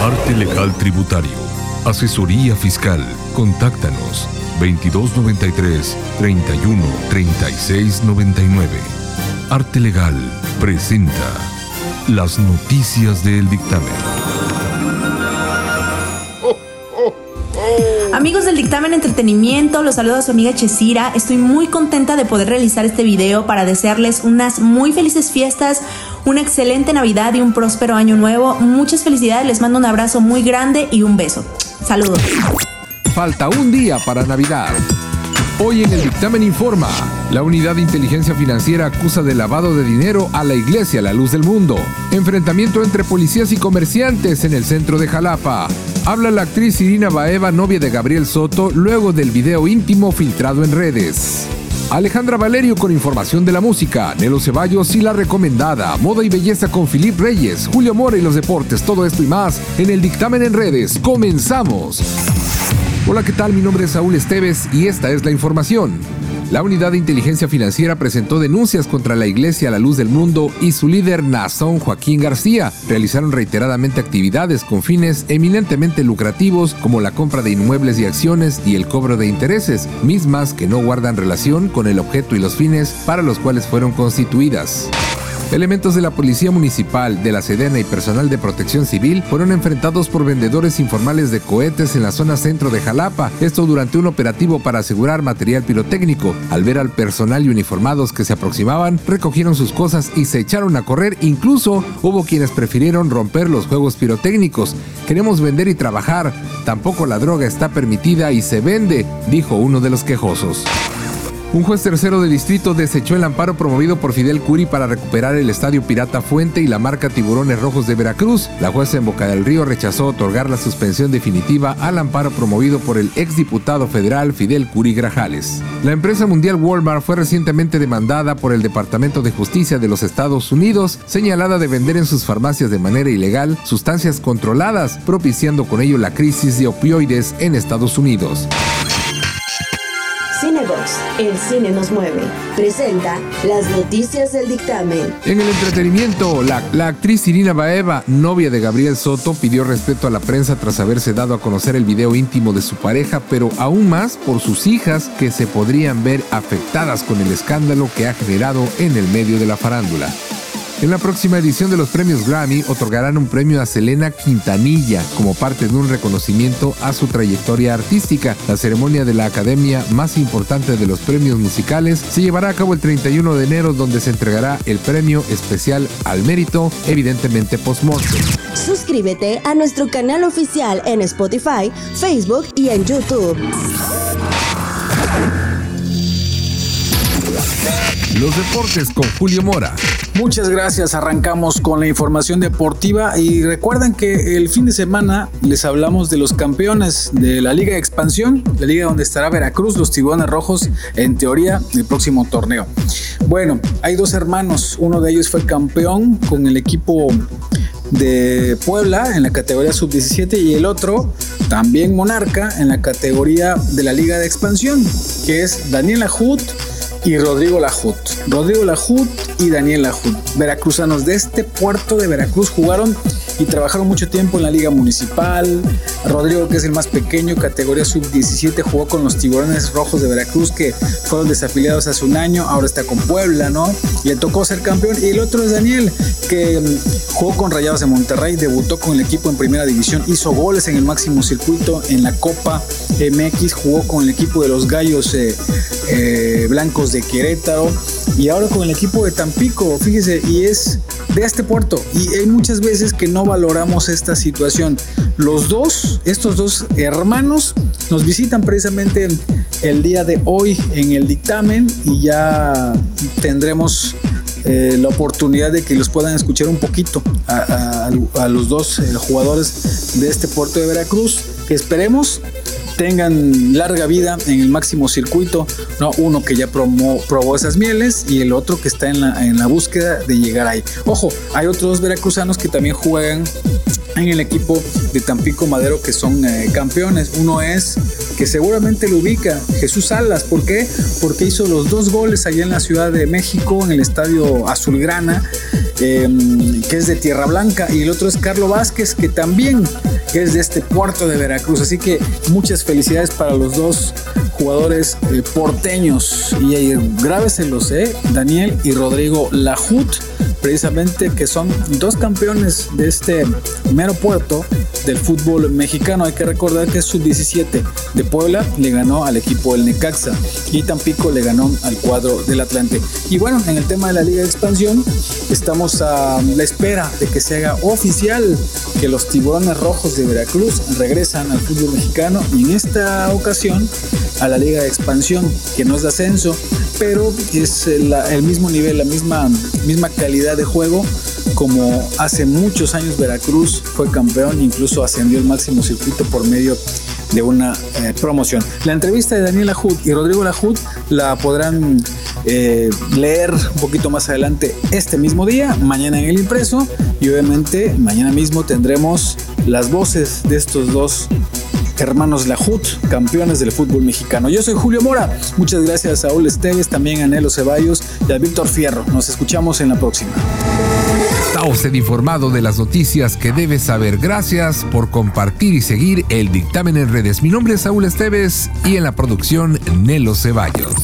Arte Legal Tributario. Asesoría Fiscal. Contáctanos 2293 31 36 99. Arte Legal presenta las noticias del dictamen. Amigos del dictamen entretenimiento, los saluda su amiga Chesira. Estoy muy contenta de poder realizar este video para desearles unas muy felices fiestas, una excelente Navidad y un próspero año nuevo. Muchas felicidades, les mando un abrazo muy grande y un beso. Saludos. Falta un día para Navidad. Hoy en el dictamen informa, la Unidad de Inteligencia Financiera acusa de lavado de dinero a la Iglesia La Luz del Mundo. Enfrentamiento entre policías y comerciantes en el centro de Jalapa. Habla la actriz Irina Baeva, novia de Gabriel Soto, luego del video íntimo filtrado en redes. Alejandra Valerio con información de la música, Nelo Ceballos y la recomendada, moda y belleza con Filip Reyes, Julio Mora y los deportes, todo esto y más en el dictamen en redes. ¡Comenzamos! Hola, ¿qué tal? Mi nombre es Saúl Esteves y esta es la información. La Unidad de Inteligencia Financiera presentó denuncias contra la Iglesia La Luz del Mundo y su líder Nazón Joaquín García. Realizaron reiteradamente actividades con fines eminentemente lucrativos como la compra de inmuebles y acciones y el cobro de intereses, mismas que no guardan relación con el objeto y los fines para los cuales fueron constituidas. Elementos de la Policía Municipal, de la Sedena y personal de protección civil fueron enfrentados por vendedores informales de cohetes en la zona centro de Jalapa, esto durante un operativo para asegurar material pirotécnico. Al ver al personal y uniformados que se aproximaban, recogieron sus cosas y se echaron a correr, incluso hubo quienes prefirieron romper los juegos pirotécnicos. Queremos vender y trabajar, tampoco la droga está permitida y se vende, dijo uno de los quejosos. Un juez tercero de distrito desechó el amparo promovido por Fidel Curi para recuperar el estadio Pirata Fuente y la marca Tiburones Rojos de Veracruz. La jueza en Boca del Río rechazó otorgar la suspensión definitiva al amparo promovido por el exdiputado federal Fidel Curi Grajales. La empresa mundial Walmart fue recientemente demandada por el Departamento de Justicia de los Estados Unidos, señalada de vender en sus farmacias de manera ilegal sustancias controladas, propiciando con ello la crisis de opioides en Estados Unidos. El cine nos mueve, presenta las noticias del dictamen. En el entretenimiento, la, la, actriz Irina Baeva, novia de Gabriel Soto, pidió respeto a la prensa tras haberse dado a conocer el video íntimo de su pareja, pero aún más por sus hijas que se podrían ver afectadas con el escándalo que ha generado en el medio de la farándula. En la próxima edición de los premios Grammy otorgarán un premio a Selena Quintanilla como parte de un reconocimiento a su trayectoria artística. La ceremonia de la academia más importante de los premios musicales se llevará a cabo el 31 de enero donde se entregará el premio especial al mérito, evidentemente post-mortem. Suscríbete a nuestro canal oficial en Spotify, Facebook y en YouTube. Los deportes con Julio Mora. Muchas gracias. Arrancamos con la información deportiva y recuerden que el fin de semana les hablamos de los campeones de la Liga de Expansión, la liga donde estará Veracruz, los Tiburones Rojos, en teoría, el próximo torneo. Bueno, hay dos hermanos. Uno de ellos fue campeón con el equipo de Puebla en la categoría sub-17 y el otro también monarca en la categoría de la Liga de Expansión, que es Daniel Ajut y Rodrigo Lajut. Rodrigo Lajut y Daniel Lajut. Veracruzanos de este puerto de Veracruz jugaron y trabajaron mucho tiempo en la liga municipal. Rodrigo, que es el más pequeño, categoría sub-17, jugó con los tiburones rojos de Veracruz que fueron desafiliados hace un año, ahora está con Puebla, ¿no? Le tocó ser campeón. Y el otro es Daniel, que mm, jugó con Rayados de Monterrey, debutó con el equipo en primera división, hizo goles en el máximo circuito en la Copa MX, jugó con el equipo de los Gallos eh, eh, Blancos de Querétaro y ahora con el equipo de Tampico, fíjese, y es de este puerto. Y hay muchas veces que no valoramos esta situación. Los dos, estos dos hermanos, nos visitan precisamente el día de hoy en el dictamen y ya tendremos eh, la oportunidad de que los puedan escuchar un poquito a, los dos eh, jugadores de este puerto de Veracruz. Esperemos tengan larga vida en el máximo circuito, ¿no? Uno que ya probó esas mieles y el otro que está en la, en la búsqueda de llegar ahí. Ojo, hay otros veracruzanos que también juegan en el equipo de Tampico Madero que son eh, campeones. Uno es que seguramente lo ubica, Jesús Salas. ¿Por qué? Porque hizo los dos goles allá en la Ciudad de México, en el estadio Azulgrana. Em, que es de Tierra Blanca, y el otro es Carlos Vázquez, que también es de este puerto de Veracruz. Así que muchas felicidades para los dos jugadores eh, porteños. Y eh, grábeselos, ¿eh? Daniel y Rodrigo Lajut, precisamente que son dos campeones de este mero puerto del fútbol mexicano. Hay que recordar que sub-17 de Puebla le ganó al equipo del Necaxa y Tampico le ganó al cuadro del Atlante. Y bueno, en el tema de la Liga de Expansión, estamos a la espera de que se haga oficial que los tiburones rojos de Veracruz regresan al fútbol mexicano y en esta ocasión a la Liga de Expansión, que no es ascenso, pero es el mismo nivel, la misma, misma calidad de juego como hace muchos años Veracruz fue campeón, incluso ascendió al máximo circuito por medio de una eh, promoción. La entrevista de Daniel Lajud y Rodrigo Lajud la podrán eh, leer un poquito más adelante este mismo día, mañana en el impreso y obviamente mañana mismo tendremos las voces de estos dos hermanos Lajut, campeones del fútbol mexicano. Yo soy Julio Mora. Muchas gracias a Saúl Esteves, también a Nelo Ceballos y a Víctor Fierro. Nos escuchamos en la próxima. Está usted informado de las noticias que debe saber. Gracias por compartir y seguir el dictamen en redes. Mi nombre es Saúl Esteves y en la producción Nelo Ceballos.